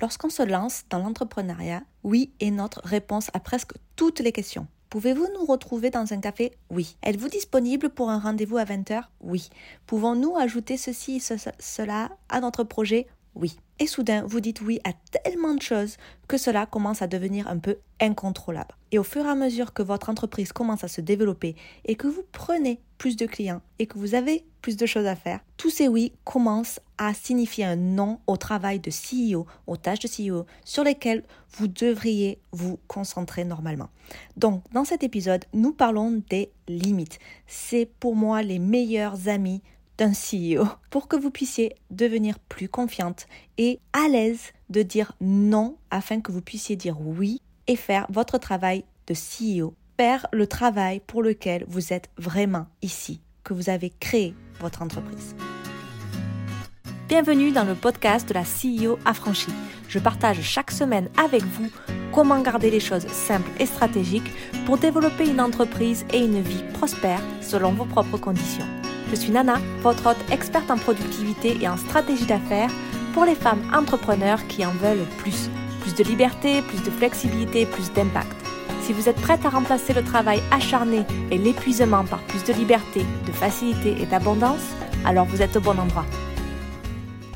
Lorsqu'on se lance dans l'entrepreneuriat, oui est notre réponse à presque toutes les questions. Pouvez-vous nous retrouver dans un café? Oui. Êtes-vous disponible pour un rendez-vous à 20h Oui. Pouvons-nous ajouter ceci et cela à notre projet? Oui. Et soudain, vous dites oui à tellement de choses que cela commence à devenir un peu incontrôlable. Et au fur et à mesure que votre entreprise commence à se développer et que vous prenez plus de clients et que vous avez plus de choses à faire, tous ces oui commencent à signifier un non au travail de CEO, aux tâches de CEO sur lesquelles vous devriez vous concentrer normalement. Donc, dans cet épisode, nous parlons des limites. C'est pour moi les meilleurs amis d'un CEO pour que vous puissiez devenir plus confiante et à l'aise de dire non afin que vous puissiez dire oui et faire votre travail de CEO, faire le travail pour lequel vous êtes vraiment ici, que vous avez créé votre entreprise. Bienvenue dans le podcast de la CEO affranchie. Je partage chaque semaine avec vous comment garder les choses simples et stratégiques pour développer une entreprise et une vie prospère selon vos propres conditions. Je suis Nana, votre hôte experte en productivité et en stratégie d'affaires pour les femmes entrepreneurs qui en veulent plus. Plus de liberté, plus de flexibilité, plus d'impact. Si vous êtes prête à remplacer le travail acharné et l'épuisement par plus de liberté, de facilité et d'abondance, alors vous êtes au bon endroit.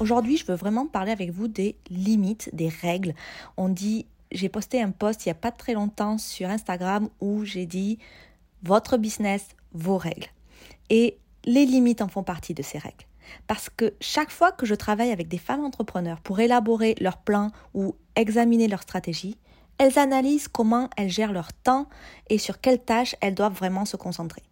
Aujourd'hui, je veux vraiment parler avec vous des limites, des règles. On dit, j'ai posté un post il n'y a pas très longtemps sur Instagram où j'ai dit votre business, vos règles. Et les limites en font partie de ces règles. Parce que chaque fois que je travaille avec des femmes entrepreneurs pour élaborer leur plan ou examiner leur stratégie, elles analysent comment elles gèrent leur temps et sur quelles tâches elles doivent vraiment se concentrer.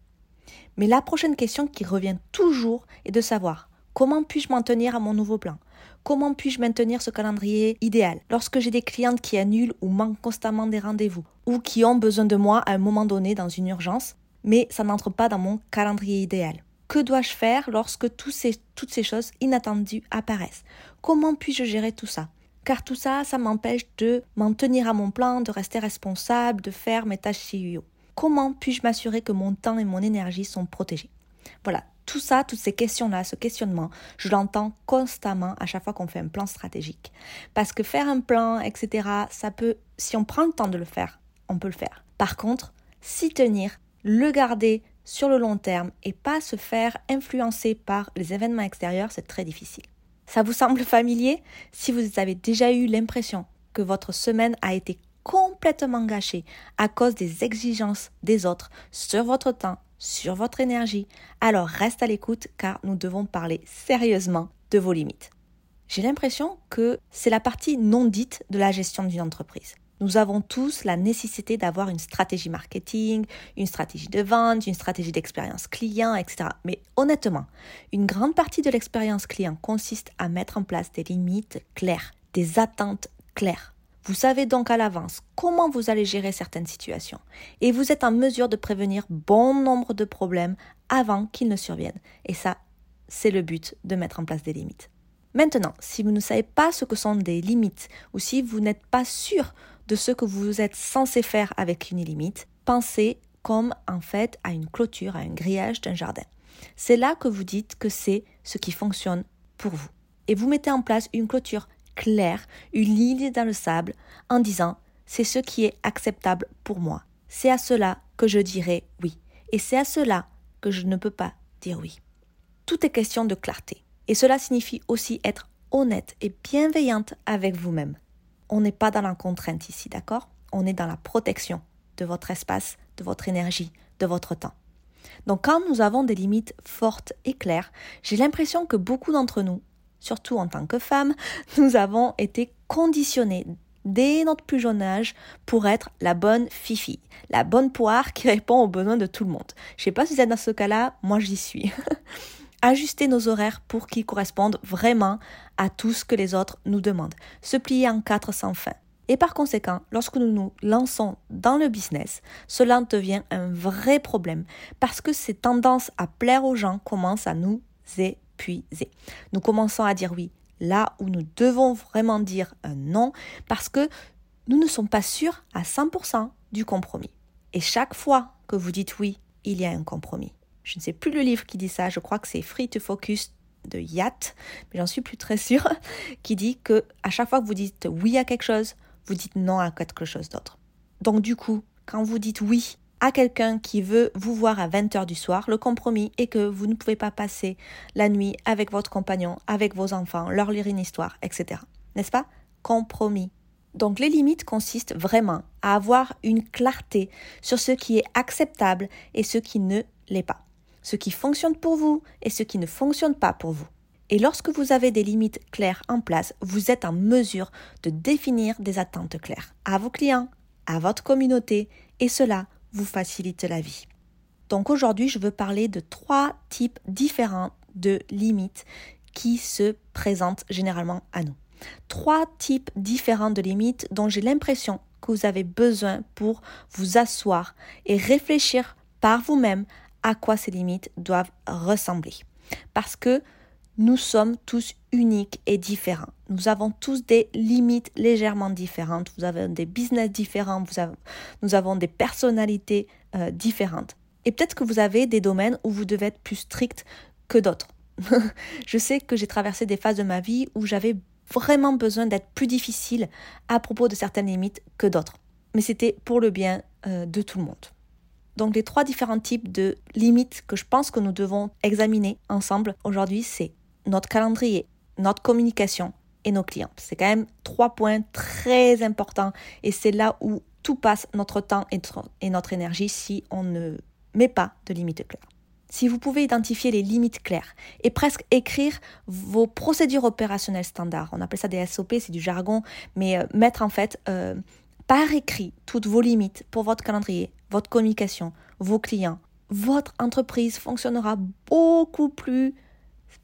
Mais la prochaine question qui revient toujours est de savoir comment puis-je m'en tenir à mon nouveau plan? Comment puis-je maintenir ce calendrier idéal? Lorsque j'ai des clientes qui annulent ou manquent constamment des rendez-vous ou qui ont besoin de moi à un moment donné dans une urgence, mais ça n'entre pas dans mon calendrier idéal que dois-je faire lorsque ces, toutes ces choses inattendues apparaissent? Comment puis-je gérer tout ça? Car tout ça, ça m'empêche de m'en tenir à mon plan, de rester responsable, de faire mes tâches CEO. Comment puis-je m'assurer que mon temps et mon énergie sont protégés? Voilà, tout ça, toutes ces questions-là, ce questionnement, je l'entends constamment à chaque fois qu'on fait un plan stratégique. Parce que faire un plan, etc., ça peut, si on prend le temps de le faire, on peut le faire. Par contre, s'y tenir, le garder, sur le long terme et pas se faire influencer par les événements extérieurs, c'est très difficile. Ça vous semble familier? Si vous avez déjà eu l'impression que votre semaine a été complètement gâchée à cause des exigences des autres sur votre temps, sur votre énergie, alors reste à l'écoute car nous devons parler sérieusement de vos limites. J'ai l'impression que c'est la partie non dite de la gestion d'une entreprise. Nous avons tous la nécessité d'avoir une stratégie marketing, une stratégie de vente, une stratégie d'expérience client, etc. Mais honnêtement, une grande partie de l'expérience client consiste à mettre en place des limites claires, des attentes claires. Vous savez donc à l'avance comment vous allez gérer certaines situations et vous êtes en mesure de prévenir bon nombre de problèmes avant qu'ils ne surviennent. Et ça, c'est le but de mettre en place des limites. Maintenant, si vous ne savez pas ce que sont des limites ou si vous n'êtes pas sûr de ce que vous êtes censé faire avec une limite, pensez comme en fait à une clôture, à un grillage d'un jardin. C'est là que vous dites que c'est ce qui fonctionne pour vous. Et vous mettez en place une clôture claire, une ligne dans le sable, en disant c'est ce qui est acceptable pour moi. C'est à cela que je dirai oui. Et c'est à cela que je ne peux pas dire oui. Tout est question de clarté. Et cela signifie aussi être honnête et bienveillante avec vous-même on n'est pas dans la contrainte ici, d'accord? On est dans la protection de votre espace, de votre énergie, de votre temps. Donc quand nous avons des limites fortes et claires, j'ai l'impression que beaucoup d'entre nous, surtout en tant que femmes, nous avons été conditionnés dès notre plus jeune âge pour être la bonne fifi, la bonne poire qui répond aux besoins de tout le monde. Je sais pas si vous êtes dans ce cas-là, moi j'y suis. ajuster nos horaires pour qu'ils correspondent vraiment à tout ce que les autres nous demandent, se plier en quatre sans fin. Et par conséquent, lorsque nous nous lançons dans le business, cela devient un vrai problème parce que ces tendances à plaire aux gens commencent à nous épuiser. Nous commençons à dire oui là où nous devons vraiment dire un non parce que nous ne sommes pas sûrs à 100% du compromis. Et chaque fois que vous dites oui, il y a un compromis je ne sais plus le livre qui dit ça, je crois que c'est Free to Focus de Yacht, mais j'en suis plus très sûre, qui dit que à chaque fois que vous dites oui à quelque chose, vous dites non à quelque chose d'autre. Donc du coup, quand vous dites oui à quelqu'un qui veut vous voir à 20h du soir, le compromis est que vous ne pouvez pas passer la nuit avec votre compagnon, avec vos enfants, leur lire une histoire, etc. N'est-ce pas? Compromis. Donc les limites consistent vraiment à avoir une clarté sur ce qui est acceptable et ce qui ne l'est pas. Ce qui fonctionne pour vous et ce qui ne fonctionne pas pour vous. Et lorsque vous avez des limites claires en place, vous êtes en mesure de définir des attentes claires à vos clients, à votre communauté, et cela vous facilite la vie. Donc aujourd'hui, je veux parler de trois types différents de limites qui se présentent généralement à nous. Trois types différents de limites dont j'ai l'impression que vous avez besoin pour vous asseoir et réfléchir par vous-même à quoi ces limites doivent ressembler. Parce que nous sommes tous uniques et différents. Nous avons tous des limites légèrement différentes. Vous avez des business différents. nous avons des personnalités euh, différentes. Et peut-être que vous avez des domaines où vous devez être plus strict que d'autres. je sais que j'ai traversé des phases de ma vie où j'avais vraiment besoin d'être plus difficile à propos de certaines limites que d'autres. Mais c'était pour le bien euh, de tout le monde. Donc les trois différents types de limites que je pense que nous devons examiner ensemble aujourd'hui, c'est notre calendrier, notre communication et nos clients. C'est quand même trois points très importants et c'est là où tout passe notre temps et notre énergie si on ne met pas de limites claires. Si vous pouvez identifier les limites claires et presque écrire vos procédures opérationnelles standards, on appelle ça des SOP, c'est du jargon, mais euh, mettre en fait euh, par écrit toutes vos limites pour votre calendrier, votre communication, vos clients, votre entreprise fonctionnera beaucoup plus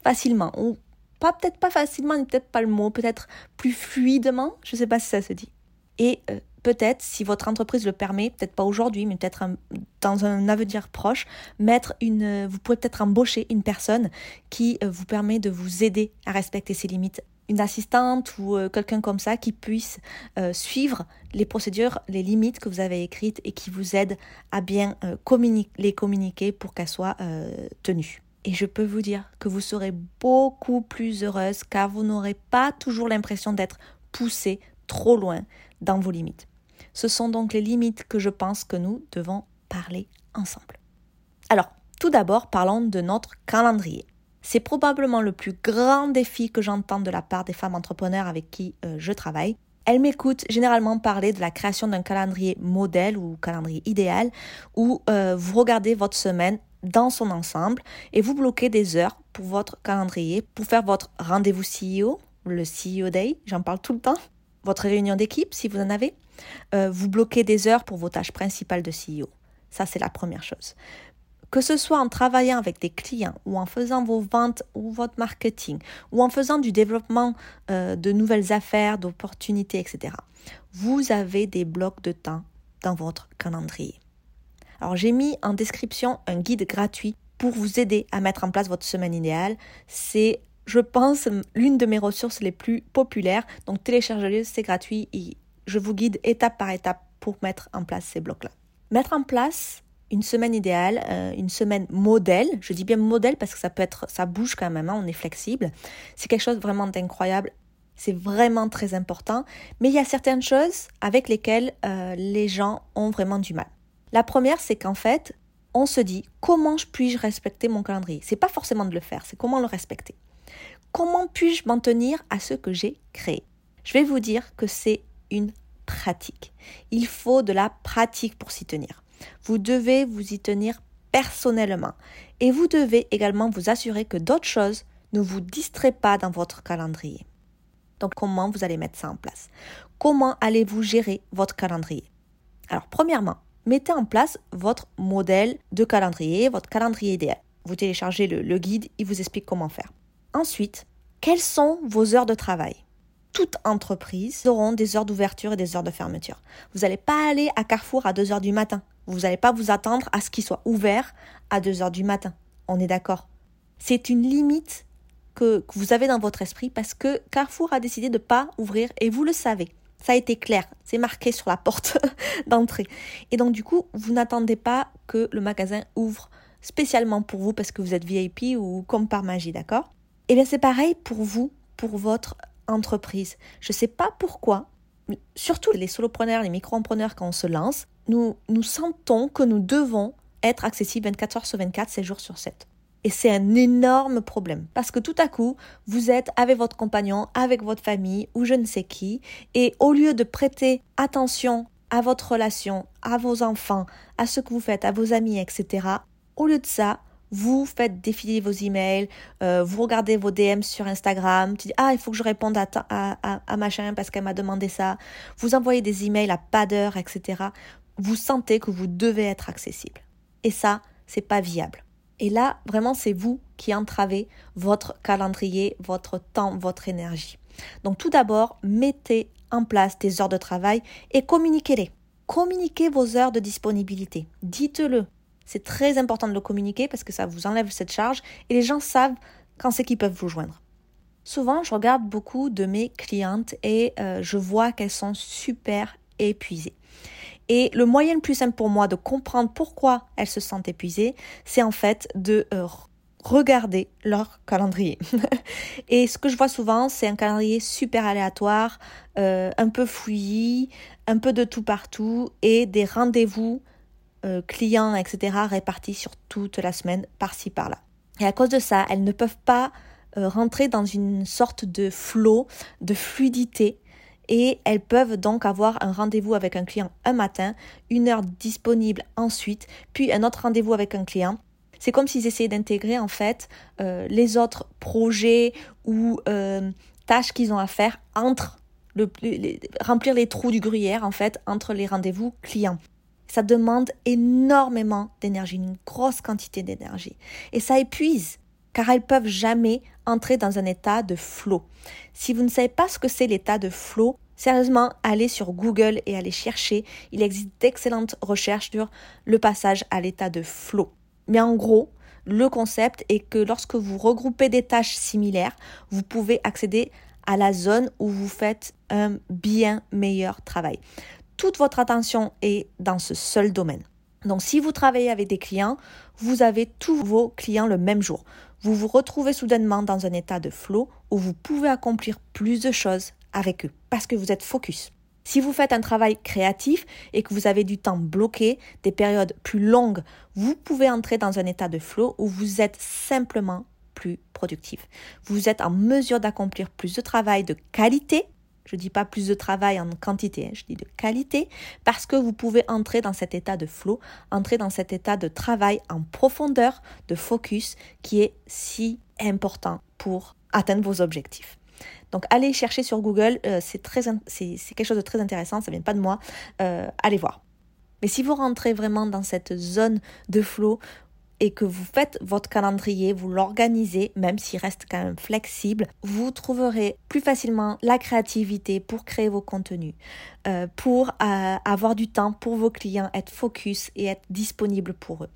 facilement, ou pas peut-être pas facilement, peut-être pas le mot, peut-être plus fluidement, je ne sais pas si ça se dit. Et euh, peut-être, si votre entreprise le permet, peut-être pas aujourd'hui, mais peut-être dans un avenir proche, mettre une, vous pouvez peut-être embaucher une personne qui euh, vous permet de vous aider à respecter ces limites une assistante ou euh, quelqu'un comme ça qui puisse suivre les procédures, les limites que vous avez écrites et qui vous aide à bien les communiquer pour qu'elles soient tenues. Et je peux vous dire que vous serez beaucoup plus heureuse car vous n'aurez pas toujours l'impression d'être poussé trop loin dans vos limites. Ce sont donc les limites que je pense que nous devons parler ensemble. Alors, tout d'abord, parlons de notre calendrier. C'est probablement le plus grand défi que j'entends de la part des femmes entrepreneurs avec qui euh, je travaille. Elles m'écoutent généralement parler de la création d'un calendrier modèle ou calendrier idéal où euh, vous regardez votre semaine dans son ensemble et vous bloquez des heures pour votre calendrier pour faire votre rendez-vous CEO, le CEO Day, j'en parle tout le temps, votre réunion d'équipe si vous en avez. Euh, vous bloquez des heures pour vos tâches principales de CEO. Ça, c'est la première chose. Que ce soit en travaillant avec des clients ou en faisant vos ventes ou votre marketing ou en faisant du développement euh, de nouvelles affaires, d'opportunités, etc. Vous avez des blocs de temps dans votre calendrier. Alors j'ai mis en description un guide gratuit pour vous aider à mettre en place votre semaine idéale. C'est, je pense, l'une de mes ressources les plus populaires. Donc téléchargez-le, c'est gratuit et je vous guide étape par étape pour mettre en place ces blocs-là. Mettre en place une semaine idéale, euh, une semaine modèle. Je dis bien modèle parce que ça peut être, ça bouge quand même, hein, on est flexible. C'est quelque chose vraiment d'incroyable. C'est vraiment très important. Mais il y a certaines choses avec lesquelles euh, les gens ont vraiment du mal. La première, c'est qu'en fait, on se dit comment puis-je respecter mon calendrier? C'est pas forcément de le faire, c'est comment le respecter. Comment puis-je m'en tenir à ce que j'ai créé? Je vais vous dire que c'est une pratique. Il faut de la pratique pour s'y tenir. Vous devez vous y tenir personnellement et vous devez également vous assurer que d'autres choses ne vous distraient pas dans votre calendrier. Donc comment vous allez mettre ça en place? Comment allez-vous gérer votre calendrier? Alors premièrement, mettez en place votre modèle de calendrier, votre calendrier idéal. Vous téléchargez le, guide, il vous explique comment faire. Ensuite, quelles sont vos heures de travail? Toute entreprise auront des heures d'ouverture et des heures de fermeture. Vous n'allez pas aller à Carrefour à 2 heures du matin. Vous n'allez pas vous attendre à ce qu'il soit ouvert à 2 heures du matin. On est d'accord. C'est une limite que, que, vous avez dans votre esprit parce que Carrefour a décidé de ne pas ouvrir et vous le savez. Ça a été clair, c'est marqué sur la porte d'entrée. Et donc du coup, vous n'attendez pas que le magasin ouvre spécialement pour vous parce que vous êtes VIP ou comme par magie, d'accord? Eh bien c'est pareil pour vous, pour votre entreprise. Je ne sais pas pourquoi, surtout les solopreneurs, les micro-entrepreneurs, quand on se lance, nous, nous sentons que nous devons être accessibles 24 heures sur 24, 7 jours sur 7. Et c'est un énorme problème parce que tout à coup, vous êtes avec votre compagnon, avec votre famille ou je ne sais qui, et au lieu de prêter attention à votre relation, à vos enfants, à ce que vous faites, à vos amis, etc., au lieu de ça, vous faites défiler vos emails, euh, vous regardez vos DM sur Instagram, tu dis ah il faut que je réponde à, à, à, machin parce qu'elle m'a demandé ça, vous envoyez des emails à pas d'heure, etc. Vous sentez que vous devez être accessible. Et ça, c'est pas viable. Et là, vraiment, c'est vous qui entravez votre calendrier, votre temps, votre énergie. Donc tout d'abord, mettez en place des heures de travail et communiquez-les. Communiquez vos heures de disponibilité. Dites-le. C'est très important de le communiquer parce que ça vous enlève cette charge et les gens savent quand c'est qu'ils peuvent vous joindre. Souvent, je regarde beaucoup de mes clientes et euh, je vois qu'elles sont super épuisées. Et le moyen le plus simple pour moi de comprendre pourquoi elles se sentent épuisées, c'est en fait de euh, regarder leur calendrier. et ce que je vois souvent, c'est un calendrier super aléatoire, euh, un peu fouillis, un peu de tout partout et des rendez-vous euh, clients, etc., répartis sur toute la semaine, par-ci, par-là. Et à cause de ça, elles ne peuvent pas euh, rentrer dans une sorte de flow, de fluidité, et elles peuvent donc avoir un rendez-vous avec un client un matin, une heure disponible ensuite, puis un autre rendez-vous avec un client. C'est comme s'ils essayaient d'intégrer en fait euh, les autres projets ou tâches qu'ils ont à faire entre le, remplir les trous du gruyère en fait entre les rendez-vous clients. Ça demande énormément d'énergie, une grosse quantité d'énergie. Et ça épuise, car elles peuvent jamais entrer dans un état de flow. Si vous ne savez pas ce que c'est l'état de flow, sérieusement, allez sur Google et allez chercher. Il existe d'excellentes recherches sur le passage à l'état de flow. Mais en gros, le concept est que lorsque vous regroupez des tâches similaires, vous pouvez accéder à la zone où vous faites un bien meilleur travail toute votre attention est dans ce seul domaine. Donc si vous travaillez avec des clients, vous avez tous vos clients le même jour. Vous vous retrouvez soudainement dans un état de flow où vous pouvez accomplir plus de choses avec eux parce que vous êtes focus. Si vous faites un travail créatif et que vous avez du temps bloqué, des périodes plus longues, vous pouvez entrer dans un état de flow où vous êtes simplement plus productif. Vous êtes en mesure d'accomplir plus de travail de qualité je ne dis pas plus de travail en quantité, hein, je dis de qualité, parce que vous pouvez entrer dans cet état de flow, entrer dans cet état de travail en profondeur, de focus, qui est si important pour atteindre vos objectifs. Donc allez chercher sur Google, euh, c'est quelque chose de très intéressant, ça vient pas de moi, euh, allez voir. Mais si vous rentrez vraiment dans cette zone de flow et que vous faites votre calendrier, vous l'organisez, même s'il reste quand même flexible, vous trouverez plus facilement la créativité pour créer vos contenus, euh, pour euh, avoir du temps pour vos clients, être focus et être disponible pour eux.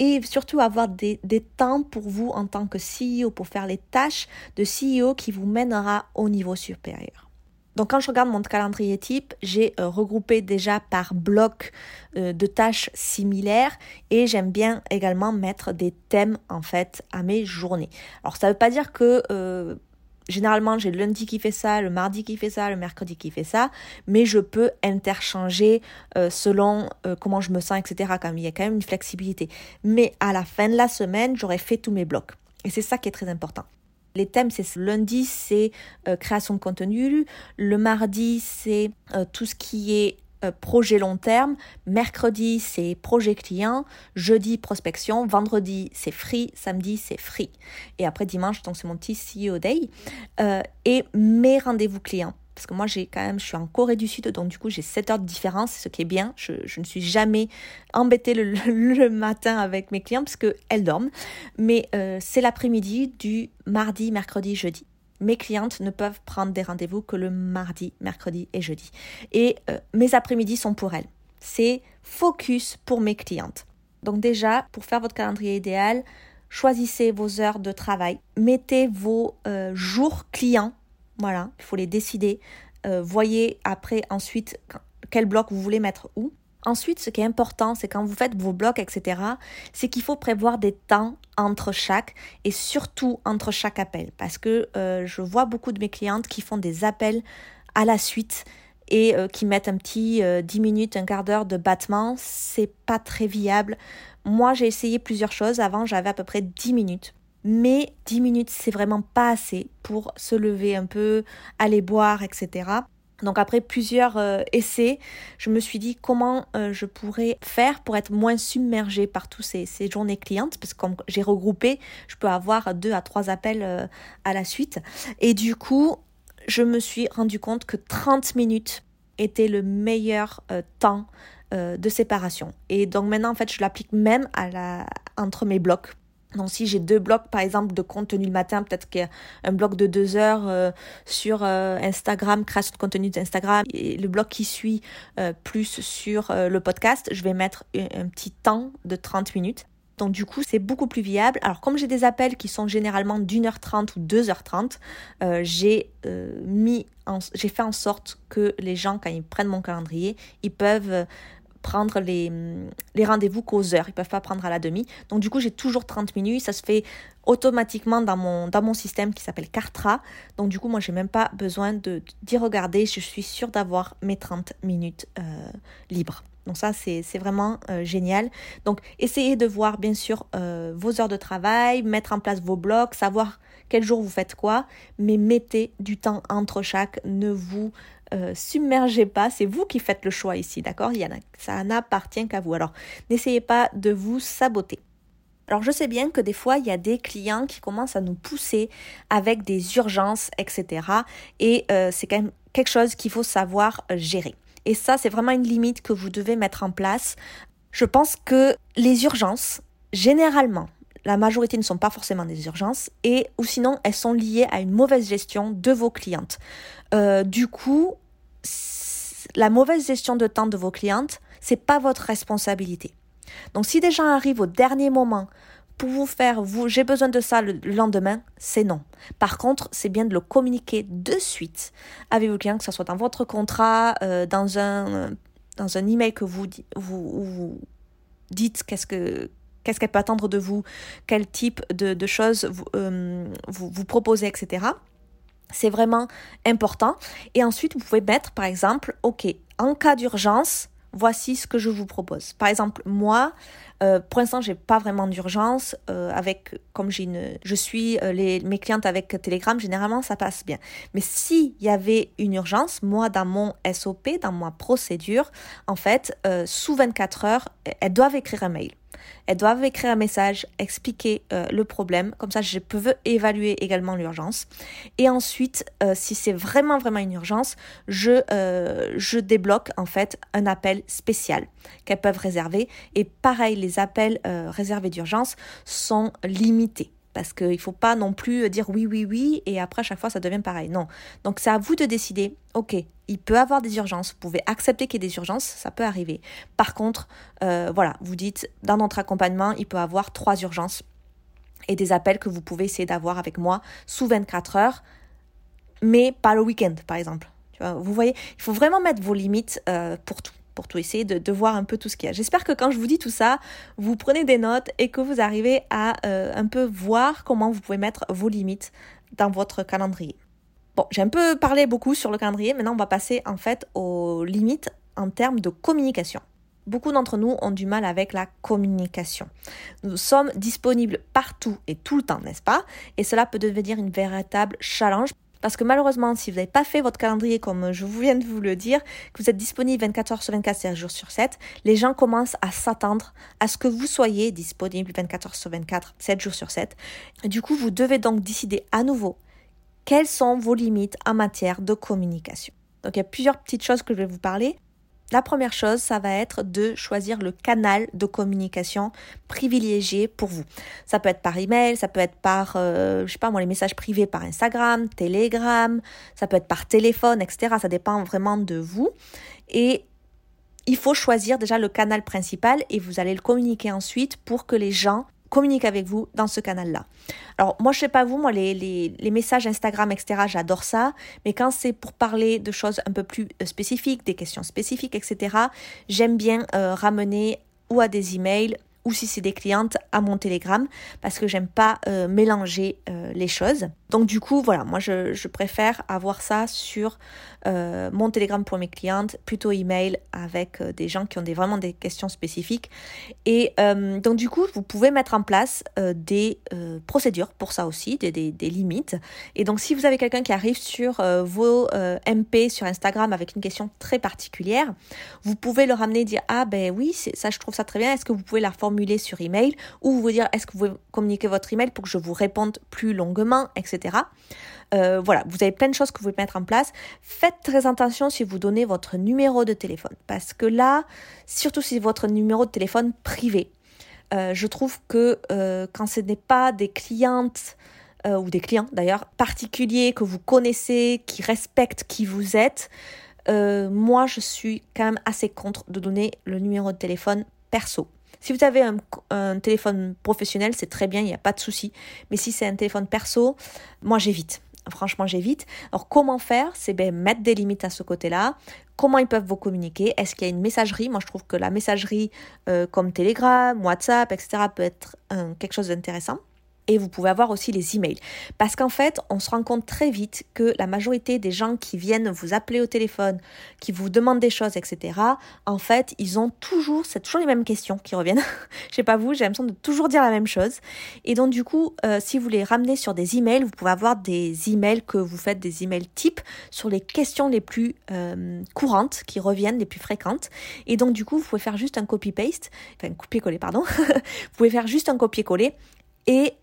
Et surtout avoir des, des temps pour vous en tant que CEO, pour faire les tâches de CEO qui vous mènera au niveau supérieur. Donc quand je regarde mon calendrier type, j'ai euh, regroupé déjà par bloc euh, de tâches similaires et j'aime bien également mettre des thèmes en fait à mes journées. Alors ça ne veut pas dire que euh, généralement j'ai le lundi qui fait ça, le mardi qui fait ça, le mercredi qui fait ça, mais je peux interchanger selon comment je me sens, etc. Quand il y a quand même une flexibilité. Mais à la fin de la semaine, j'aurai fait tous mes blocs. Et c'est ça qui est très important. Les thèmes, c'est lundi, c'est euh, création de contenu. Le mardi, c'est euh, tout ce qui est euh, projet long terme. Mercredi, c'est projet client. Jeudi, prospection. Vendredi, c'est free. Samedi, c'est free. Et après dimanche, donc c'est mon petit CEO Day. et mes rendez-vous clients parce que moi j'ai quand même je suis en Corée du Sud donc du coup j'ai 7 heures de différence ce qui est bien. Je, ne suis jamais embêtée le, matin avec mes clients parce qu'elles dorment. Mais euh, c'est l'après-midi du mardi mercredi jeudi. Mes clientes ne peuvent prendre des rendez-vous que le mardi mercredi et jeudi. Et euh, mes après-midi sont pour elles. C'est focus pour mes clientes. Donc déjà pour faire votre calendrier idéal choisissez vos heures de travail. Mettez vos euh, jours clients voilà, il faut les décider. Euh, voyez après ensuite quel bloc vous voulez mettre où. Ensuite, ce qui est important, c'est quand vous faites vos blocs, etc., c'est qu'il faut prévoir des temps entre chaque et surtout entre chaque appel. Parce que euh, je vois beaucoup de mes clientes qui font des appels à la suite et euh, qui mettent un petit 10 euh, minutes, un quart d'heure de battement. C'est pas très viable. Moi, j'ai essayé plusieurs choses. Avant, j'avais à peu près 10 minutes. Mais 10 minutes, c'est vraiment pas assez pour se lever un peu, aller boire, etc. Donc après plusieurs euh, essais, je me suis dit comment euh, je pourrais faire pour être moins submergée par tous ces, journées clientes, parce que comme j'ai regroupé, je peux avoir deux à trois appels euh, à la suite. Et du coup, je me suis rendu compte que 30 minutes était le meilleur temps de séparation. Et donc maintenant, en fait, je l'applique même entre mes blocs donc si j'ai deux blocs par exemple de contenu le matin, peut-être qu'il y a un bloc de deux heures euh, sur euh, Instagram, création de contenu d'Instagram, et le bloc qui suit euh, plus sur le podcast, je vais mettre un, petit temps de 30 minutes. Donc du coup, c'est beaucoup plus viable. Alors comme j'ai des appels qui sont généralement d'une heure trente ou deux heures trente, j'ai j'ai fait en sorte que les gens, quand ils prennent mon calendrier, ils peuvent prendre les, rendez-vous qu'aux heures. Ils peuvent pas prendre à la demi. Donc du coup, j'ai toujours 30 minutes. Ça se fait automatiquement dans mon, dans mon système qui s'appelle Cartra. Donc du coup, moi, j'ai même pas besoin de, d'y regarder. Je suis sûre d'avoir mes 30 minutes euh, libres. Donc ça, c'est, vraiment euh, génial. Donc essayez de voir, bien sûr, euh, vos heures de travail, mettre en place vos blocs, savoir quel jour vous faites quoi, mais mettez du temps entre chaque. Ne vous euh, submergez pas, c'est vous qui faites le choix ici, d'accord? Ça n'appartient qu'à vous. Alors, n'essayez pas de vous saboter. Alors je sais bien que des fois, il y a des clients qui commencent à nous pousser avec des urgences, etc. Et euh, c'est quand même quelque chose qu'il faut savoir euh, gérer. Et ça, c'est vraiment une limite que vous devez mettre en place. Je pense que les urgences, généralement, la majorité ne sont pas forcément des urgences et ou sinon elles sont liées à une mauvaise gestion de vos clientes. du coup, la mauvaise gestion de temps de vos clientes, c'est pas votre responsabilité. Donc si des gens arrivent au dernier moment pour vous faire, vous, j'ai besoin de ça le lendemain, c'est non. Par contre, c'est bien de le communiquer de suite avec vos clients, que ce soit dans votre contrat, euh, dans un dans un email que vous vous, dites qu'est-ce que qu'est-ce qu'elle peut attendre de vous, quel type de, choses euh, vous, vous proposez, etc. C'est vraiment important. Et ensuite, vous pouvez mettre, par exemple, OK, en cas d'urgence, voici ce que je vous propose. Par exemple, moi, euh, pour l'instant, j'ai pas vraiment d'urgence. Euh, avec, comme j'ai une, je suis euh, mes clientes avec Telegram, généralement ça passe bien. Mais s'il y avait une urgence, moi dans mon SOP, dans ma procédure, en fait, sous 24 heures, elles doivent écrire un mail. Elles doivent écrire un message, expliquer euh, le problème, comme ça je peux évaluer également l'urgence. Et ensuite, euh, si c'est vraiment vraiment une urgence, je, euh, je débloque en fait un appel spécial qu'elles peuvent réserver. Et pareil, les appels réservés d'urgence sont limités parce qu'il ne faut pas non plus dire oui, oui, oui, et après à chaque fois ça devient pareil. Non. Donc c'est à vous de décider, ok, il peut avoir des urgences, vous pouvez accepter qu'il y ait des urgences, ça peut arriver. Par contre, euh, voilà, vous dites, dans notre accompagnement, il peut avoir trois urgences et des appels que vous pouvez essayer d'avoir avec moi sous 24 heures, mais pas le week-end, par exemple. Tu vois, vous voyez, il faut vraiment mettre vos limites euh, pour tout pour tout essayer de, voir un peu tout ce qu'il y a. J'espère que quand je vous dis tout ça, vous prenez des notes et que vous arrivez à euh, un peu voir comment vous pouvez mettre vos limites dans votre calendrier. Bon, j'ai un peu parlé beaucoup sur le calendrier, maintenant on va passer en fait aux limites en termes de communication. Beaucoup d'entre nous ont du mal avec la communication. Nous sommes disponibles partout et tout le temps, n'est-ce pas? Et cela peut devenir une véritable challenge parce que malheureusement, si vous n'avez pas fait votre calendrier comme je viens de vous le dire, que vous êtes disponible 24 heures sur 24, 7 jours sur 7, les gens commencent à s'attendre à ce que vous soyez disponible 24 heures sur 24, 7 jours sur 7. du coup, vous devez donc décider à nouveau quelles sont vos limites en matière de communication. Donc il y a plusieurs petites choses que je vais vous parler. La première chose, ça va être de choisir le canal de communication privilégié pour vous. Ça peut être par email, ça peut être par, euh, je sais pas moi, les messages privés par Instagram, Telegram, ça peut être par téléphone, etc. Ça dépend vraiment de vous. Et il faut choisir déjà le canal principal et vous allez le communiquer ensuite pour que les gens communique avec vous dans ce canal-là. Alors moi je sais pas vous, moi les, messages Instagram, etc., j'adore ça, mais quand c'est pour parler de choses un peu plus euh, spécifiques, des questions spécifiques, etc., j'aime bien euh, ramener ou à des emails ou si c'est des clientes à mon Telegram parce que j'aime pas euh, mélanger euh, les choses. Donc du coup, voilà, moi je, préfère avoir ça sur euh, mon Telegram pour mes clientes, plutôt email avec des gens qui ont des, vraiment des questions spécifiques. Et donc du coup, vous pouvez mettre en place des procédures pour ça aussi, des, des, des, limites. Et donc si vous avez quelqu'un qui arrive sur vos MP sur Instagram avec une question très particulière, vous pouvez le ramener et dire ah ben oui, ça je trouve ça très bien. Est-ce que vous pouvez la reformuler sur email ou vous dire est-ce que vous pouvez communiquer votre email pour que je vous réponde plus longuement, etc. Euh, voilà, vous avez plein de choses que vous pouvez mettre en place. Faites très attention si vous donnez votre numéro de téléphone parce que là, surtout si votre numéro de téléphone privé, euh, je trouve que euh, quand ce n'est pas des clientes ou des clients d'ailleurs particuliers que vous connaissez, qui respectent qui vous êtes, moi je suis quand même assez contre de donner le numéro de téléphone perso. Si vous avez un, téléphone professionnel, c'est très bien, il n'y a pas de souci. Mais si c'est un téléphone perso, moi j'évite. Franchement, j'évite. Alors, comment faire? C'est ben, mettre des limites à ce côté-là. Comment ils peuvent vous communiquer? Est-ce qu'il y a une messagerie? Moi, je trouve que la messagerie euh, comme Telegram, WhatsApp, etc., peut être quelque chose d'intéressant et vous pouvez avoir aussi les emails. Parce qu'en fait, on se rend compte très vite que la majorité des gens qui viennent vous appeler au téléphone, qui vous demandent des choses, etc., en fait, ils ont toujours, c'est toujours les mêmes questions qui reviennent. Je sais pas vous, j'ai l'impression de toujours dire la même chose. Et donc, du coup, euh, si vous les ramenez sur des emails, vous pouvez avoir des emails que vous faites, des emails types sur les questions les plus euh, courantes, qui reviennent, les plus fréquentes. Et donc, du coup, vous pouvez faire juste un copy-paste, enfin, copier-coller, pardon. vous pouvez faire juste un copier-coller et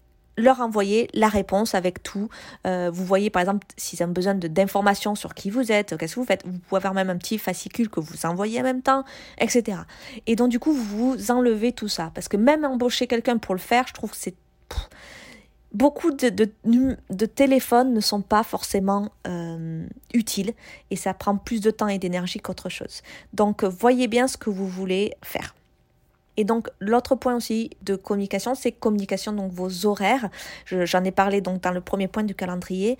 leur envoyer la réponse avec tout. Euh, vous voyez par exemple s'ils ont besoin d'informations sur qui vous êtes, qu'est-ce que vous faites. Vous pouvez avoir même un petit fascicule que vous envoyez en même temps, etc. Et donc du coup vous enlevez tout ça parce que même embaucher quelqu'un pour le faire, je trouve que c'est beaucoup de, de, téléphones ne sont pas forcément euh, utiles et ça prend plus de temps et d'énergie qu'autre chose. Donc voyez bien ce que vous voulez faire. Et donc l'autre point aussi de communication, c'est communication donc vos horaires. J'en ai parlé donc dans le premier point du calendrier.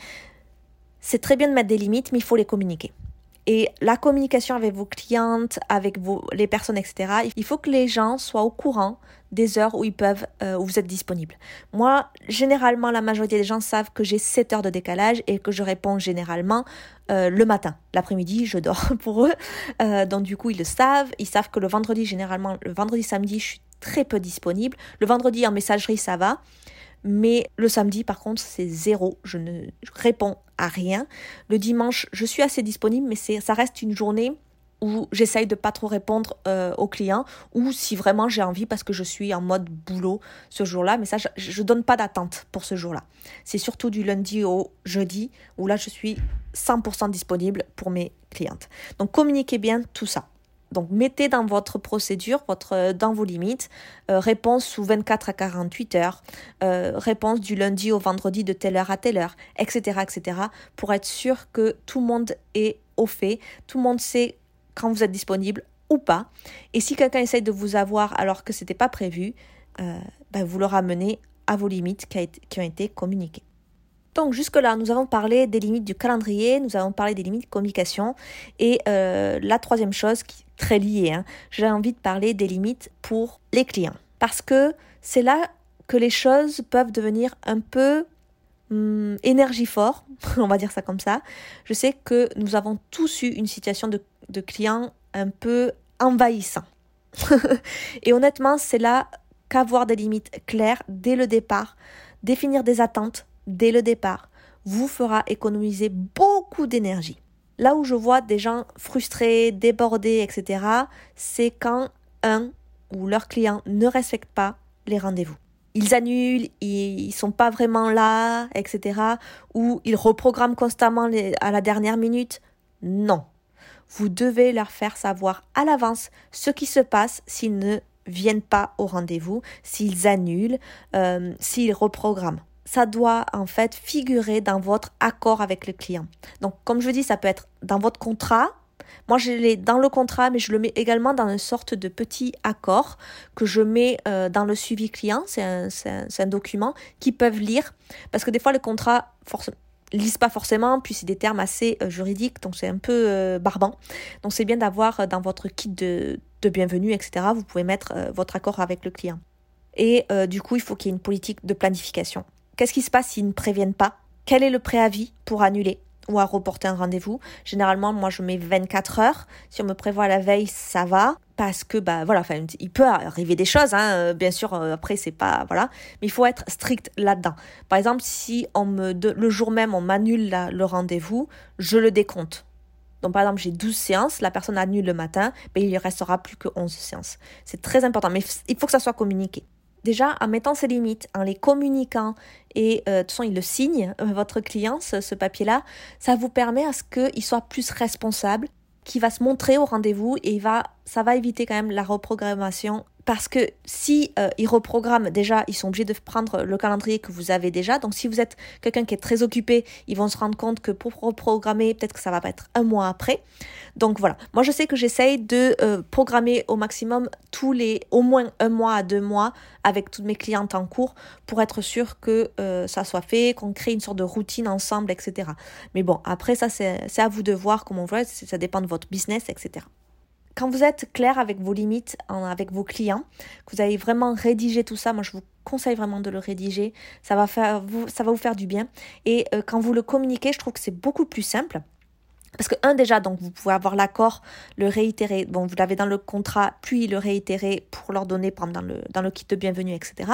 C'est très bien de mettre des limites, mais il faut les communiquer. Et la communication avec vos clientes, avec vos, les personnes, etc., il faut que les gens soient au courant des heures où ils peuvent, euh, où vous êtes disponible. Moi, généralement, la majorité des gens savent que j'ai 7 heures de décalage et que je réponds généralement euh, le matin. L'après-midi, je dors pour eux. Euh, donc, du coup, ils le savent. Ils savent que le vendredi, généralement, le vendredi, samedi, je suis très peu disponible. Le vendredi, en messagerie, ça va. Mais le samedi, par contre, c'est zéro. Je ne réponds à rien. Le dimanche, je suis assez disponible, mais ça reste une journée où j'essaye de pas trop répondre euh, aux clients ou si vraiment j'ai envie parce que je suis en mode boulot ce jour-là. Mais ça, je, ne donne pas d'attente pour ce jour-là. C'est surtout du lundi au jeudi où là, je suis 100% disponible pour mes clientes. Donc, communiquez bien tout ça. Donc, mettez dans votre procédure, votre, dans vos limites, euh, réponse sous 24 à 48 heures, euh, réponse du lundi au vendredi de telle heure à telle heure, etc., etc., pour être sûr que tout le monde est au fait, tout le monde sait quand vous êtes disponible ou pas. Et si quelqu'un essaye de vous avoir alors que ce n'était pas prévu, euh, ben, vous le ramenez à vos limites qui ont été communiquées. Donc jusque-là, nous avons parlé des limites du calendrier, nous avons parlé des limites de communication. Et euh, la troisième chose, qui est très liée, hein, j'ai envie de parler des limites pour les clients. Parce que c'est là que les choses peuvent devenir un peu hum, énergifores, on va dire ça comme ça. Je sais que nous avons tous eu une situation de de clients un peu envahissants. et honnêtement, c'est là qu'avoir des limites claires dès le départ, définir des attentes dès le départ, vous fera économiser beaucoup d'énergie. Là où je vois des gens frustrés, débordés, etc., c'est quand un ou leur client ne respecte pas les rendez-vous. Ils annulent, ils sont pas vraiment là, etc. Ou ils reprogramment constamment à la dernière minute. Non, vous devez leur faire savoir à l'avance ce qui se passe s'ils ne viennent pas au rendez-vous, s'ils annulent, euh, s'ils reprogramment. Ça doit en fait figurer dans votre accord avec le client. Donc comme je dis, ça peut être dans votre contrat, Moi, je l'ai dans le contrat, mais je le mets également dans une sorte de petit accord que je mets euh, dans le suivi client. C'est un, document qu'ils peuvent lire. Parce que des fois, le contrat, forcément, lisent pas forcément, puis c'est des termes assez euh, juridiques, donc c'est un peu euh, barbant. Donc c'est bien d'avoir dans votre kit de bienvenue, etc., vous pouvez mettre votre accord avec le client. Et du coup, il faut qu'il y ait une politique de planification. Qu'est-ce qui se passe s'ils ne préviennent pas? Quel est le préavis pour annuler ou à reporter un rendez-vous? Généralement, moi, je mets 24 heures. Si on me prévoit la veille, ça va. Parce que, bah, voilà, il peut arriver des choses, hein. Euh, bien sûr, euh, après, c'est pas, voilà. Mais il faut être strict là-dedans. Par exemple, si on me, le jour même, on m'annule le rendez-vous, je le décompte. Donc, par exemple, j'ai 12 séances, la personne annule le matin, mais il ne restera plus que 11 séances. C'est très important, mais il faut que ça soit communiqué déjà en mettant ses limites, en les communiquant, et euh, de toute façon il le signe, euh, votre client, ce, papier-là, ça vous permet à ce qu'il soit plus responsable, qu'il va se montrer au rendez-vous et il va, ça va éviter quand même la reprogrammation parce que si euh, ils reprogramment déjà, ils sont obligés de prendre le calendrier que vous avez déjà. Donc si vous êtes quelqu'un qui est très occupé, ils vont se rendre compte que pour reprogrammer, peut-être que ça va pas être un mois après. Donc voilà, moi je sais que j'essaye de euh, programmer au maximum tous les au moins un mois à deux mois avec toutes mes clientes en cours pour être sûr que euh, ça soit fait, qu'on crée une sorte de routine ensemble, etc. Mais bon, après ça c'est à vous de voir comment vous voulez, ça dépend de votre business, etc quand vous êtes clair avec vos limites, avec vos clients, que vous avez vraiment rédigé tout ça, moi je vous conseille vraiment de le rédiger, ça va, faire, vous, ça va vous faire du bien. Et euh, quand vous le communiquez, je trouve que c'est beaucoup plus simple. Parce que, un, déjà, donc, vous pouvez avoir l'accord, le réitérer, bon, vous l'avez dans le contrat, puis le réitérer pour leur donner, par dans le, dans le kit de bienvenue, etc.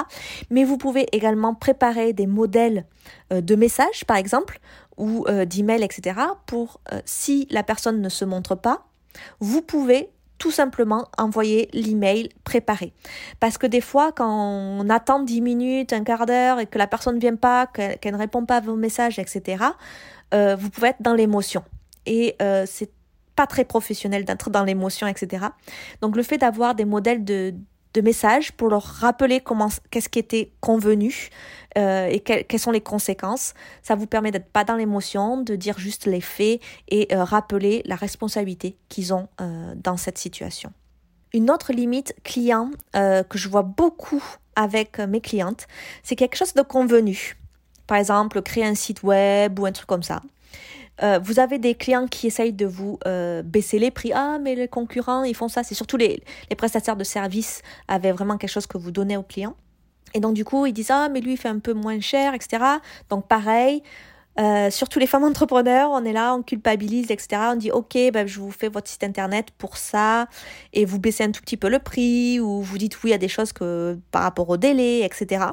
Mais vous pouvez également préparer des modèles euh, de messages, par exemple, ou euh, d'emails, etc., pour, si la personne ne se montre pas, vous pouvez tout simplement envoyer l'email préparé. Parce que des fois, quand on attend 10 minutes, un quart d'heure et que la personne ne vient pas, qu'elle ne répond pas à vos messages, etc., euh, vous pouvez être dans l'émotion. Et euh, c'est pas très professionnel d'être dans l'émotion, etc. Donc le fait d'avoir des modèles de, de messages pour leur rappeler comment qu'est-ce qui était convenu euh, et quelles sont les conséquences. Ça vous permet d'être pas dans l'émotion, de dire juste les faits et euh, rappeler la responsabilité qu'ils ont euh, dans cette situation. Une autre limite client que je vois beaucoup avec mes clientes, c'est quelque chose de convenu. Par exemple, créer un site web ou un truc comme ça. Euh, vous avez des clients qui essayent de vous euh, baisser les prix. Ah, mais les concurrents, ils font ça. C'est surtout les, les prestataires de services avaient vraiment quelque chose que vous donnez aux clients. Et donc, du coup, ils disent Ah, mais lui, il fait un peu moins cher, etc. Donc, pareil. Euh, surtout les femmes entrepreneurs, on est là, on culpabilise, etc. On dit ok, ben, je vous fais votre site internet pour ça, et vous baissez un tout petit peu le prix, ou vous dites oui à des choses que par rapport au délai, etc.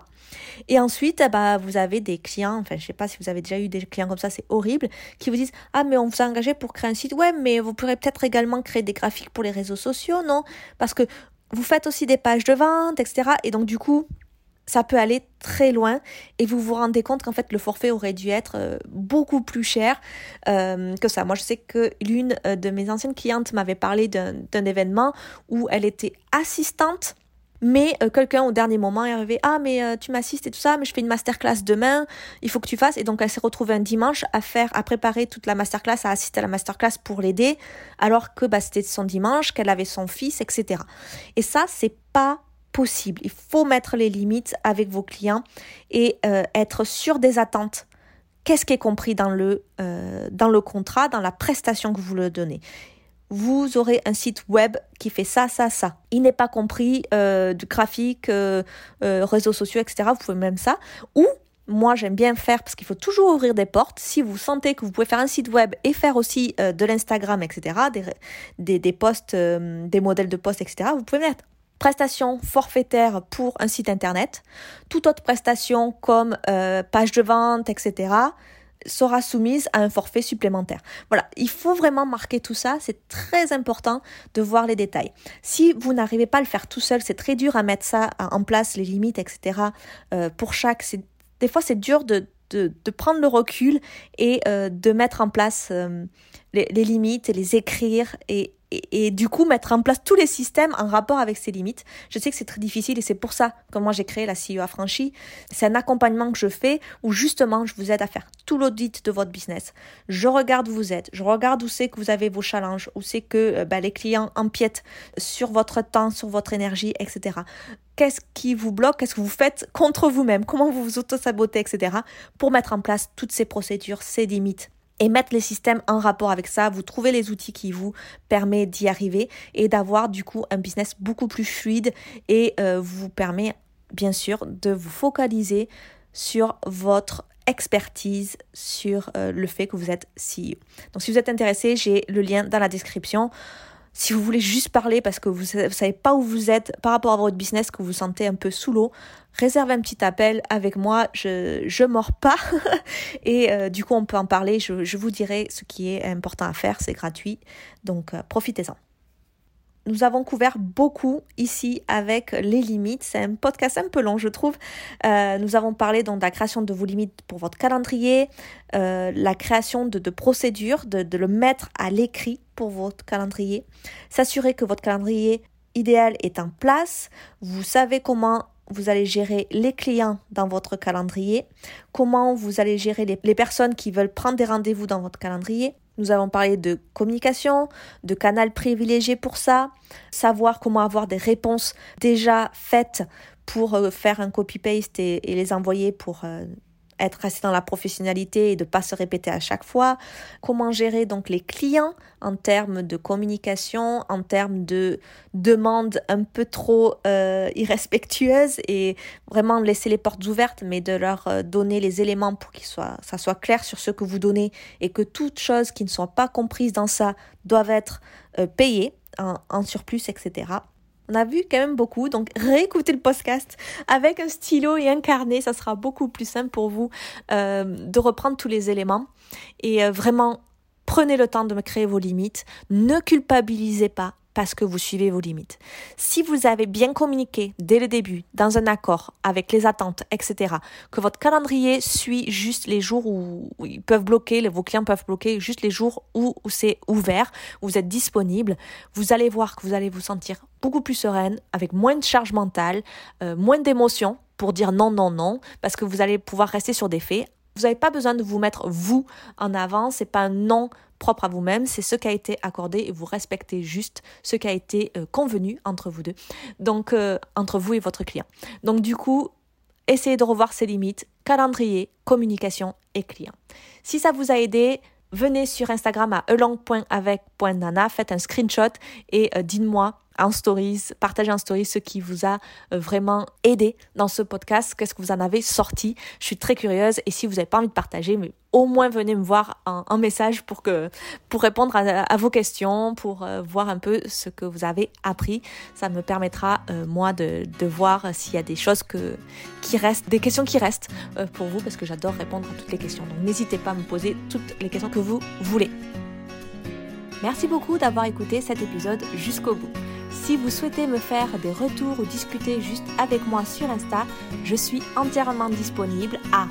Et ensuite, bah, vous avez des clients, enfin, je sais pas si vous avez déjà eu des clients comme ça, c'est horrible, qui vous disent Ah, mais on vous a engagé pour créer un site web, mais vous pourrez peut-être également créer des graphiques pour les réseaux sociaux, non? Parce que vous faites aussi des pages de vente, etc. Et donc, du coup, ça peut aller très loin et vous vous rendez compte qu'en fait le forfait aurait dû être euh, beaucoup plus cher euh, que ça. Moi je sais que l'une euh, de mes anciennes clientes m'avait parlé d'un événement où elle était assistante mais quelqu'un au dernier moment est arrivé, ah mais tu m'assistes et tout ça, mais je fais une masterclass demain, il faut que tu fasses. Et donc elle s'est retrouvée un dimanche à faire, à préparer toute la masterclass, à assister à la masterclass pour l'aider, alors que bah, c'était son dimanche, qu'elle avait son fils, etc. Et ça, c'est pas possible. Il faut mettre les limites avec vos clients et euh, être sûr des attentes. Qu'est-ce qui est compris dans le, dans le contrat, dans la prestation que vous le donnez? Vous aurez un site web qui fait ça, ça, ça. Il n'est pas compris euh, du graphique, euh, euh, réseaux sociaux, etc. Vous pouvez même ça. Ou moi, j'aime bien faire parce qu'il faut toujours ouvrir des portes. Si vous sentez que vous pouvez faire un site web et faire aussi de l'Instagram, etc., des, des, des posts, des modèles de posts, etc., vous pouvez mettre prestation forfaitaire pour un site internet, toute autre prestation comme page de vente, etc., sera soumise à un forfait supplémentaire. Voilà, il faut vraiment marquer tout ça, c'est très important de voir les détails. Si vous n'arrivez pas à le faire tout seul, c'est très dur à mettre ça en place, les limites, etc. Euh, pour chaque, des fois c'est dur de, de, prendre le recul et euh, de mettre en place euh, les, les limites, les écrire et, et, du coup mettre en place tous les systèmes en rapport avec ces limites. Je sais que c'est très difficile et c'est pour ça que moi j'ai créé la CEO affranchie. C'est un accompagnement que je fais où justement je vous aide à faire tout l'audit de votre business. Je regarde où vous êtes, je regarde où c'est que vous avez vos challenges, où c'est que euh, bah, les clients empiètent sur votre temps, sur votre énergie, etc. Qu'est-ce qui vous bloque? Qu'est-ce que vous faites contre vous-même? Comment vous vous auto-sabotez, etc. pour mettre en place toutes ces procédures, ces limites et mettre les systèmes en rapport avec ça, vous trouvez les outils qui vous permettent d'y arriver et d'avoir du coup un business beaucoup plus fluide et euh, vous permet bien sûr de vous focaliser sur votre expertise sur euh, le fait que vous êtes CEO. Donc si vous êtes intéressé, j'ai le lien dans la description. Si vous voulez juste parler parce que vous ne savez pas où vous êtes par rapport à votre business, que vous vous sentez un peu sous l'eau, réservez un petit appel avec moi. Je je mords pas et euh, du coup on peut en parler. Je, je, vous dirai ce qui est important à faire. C'est gratuit, donc euh, profitez-en. Nous avons couvert beaucoup ici avec les limites. C'est un podcast un peu long, je trouve. Euh, nous avons parlé donc de la création de vos limites pour votre calendrier, euh, la création de, procédures, de, le mettre à l'écrit pour votre calendrier, s'assurer que votre calendrier idéal est en place, vous savez comment vous allez gérer les clients dans votre calendrier, comment vous allez gérer les personnes qui veulent prendre des rendez-vous dans votre calendrier, nous avons parlé de communication, de canal privilégié pour ça, savoir comment avoir des réponses déjà faites pour euh, faire un copy-paste et, les envoyer pour euh, être resté dans la professionnalité et de pas se répéter à chaque fois. Comment gérer donc les clients en termes de communication, en termes de demandes un peu trop euh, irrespectueuses et vraiment laisser les portes ouvertes, mais de leur euh, donner les éléments pour que ça soit clair sur ce que vous donnez et que toutes choses qui ne sont pas comprises dans ça doivent être euh, payées en surplus, etc. On a vu quand même beaucoup, donc réécoutez le podcast avec un stylo et un carnet, ça sera beaucoup plus simple pour vous euh, de reprendre tous les éléments. Et euh, vraiment prenez le temps de créer vos limites, ne culpabilisez pas, parce que vous suivez vos limites. Si vous avez bien communiqué dès le début, dans un accord, avec les attentes, etc., que votre calendrier suit juste les jours où, ils peuvent bloquer, vos clients peuvent bloquer juste les jours où, c'est ouvert, où vous êtes disponible, vous allez voir que vous allez vous sentir beaucoup plus sereine, avec moins de charge mentale, euh, moins d'émotions pour dire non, non, non, parce que vous allez pouvoir rester sur des faits. Vous n'avez pas besoin de vous mettre vous en avant, c'est pas un non propre à vous-même, c'est ce qui a été accordé et vous respectez juste ce qui a été euh, convenu entre vous deux, donc euh, entre vous et votre client. Donc du coup, essayez de revoir ses limites, calendrier, communication et client. Si ça vous a aidé, venez sur Instagram à elong.avec.nana, faites un screenshot et euh, dites-moi en stories, partagez en stories ce qui vous a euh, vraiment aidé dans ce podcast, qu'est-ce que vous en avez sorti? Je suis très curieuse et si vous n'avez pas envie de partager, mais au moins venez me voir en, message pour que pour répondre à, vos questions, pour euh, voir un peu ce que vous avez appris. Ça me permettra euh, moi de, voir s'il y a des choses qui restent, des questions qui restent pour vous parce que j'adore répondre à toutes les questions. Donc n'hésitez pas à me poser toutes les questions que vous voulez. Merci beaucoup d'avoir écouté cet épisode jusqu'au bout. Si vous souhaitez me faire des retours ou discuter juste avec moi sur Insta, je suis entièrement disponible à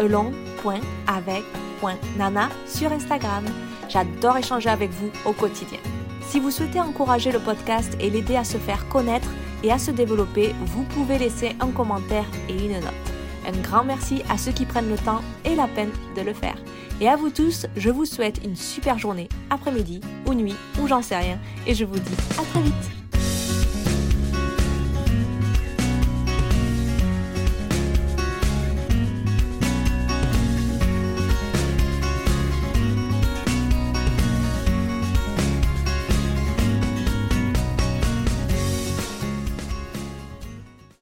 elong.avec.nana sur Instagram. J'adore échanger avec vous au quotidien. Si vous souhaitez encourager le podcast et l'aider à se faire connaître et à se développer, vous pouvez laisser un commentaire et une note. Un grand merci à ceux qui prennent le temps et la peine de le faire. Et à vous tous, je vous souhaite une super journée, après-midi ou nuit, ou j'en sais rien, et je vous dis à très vite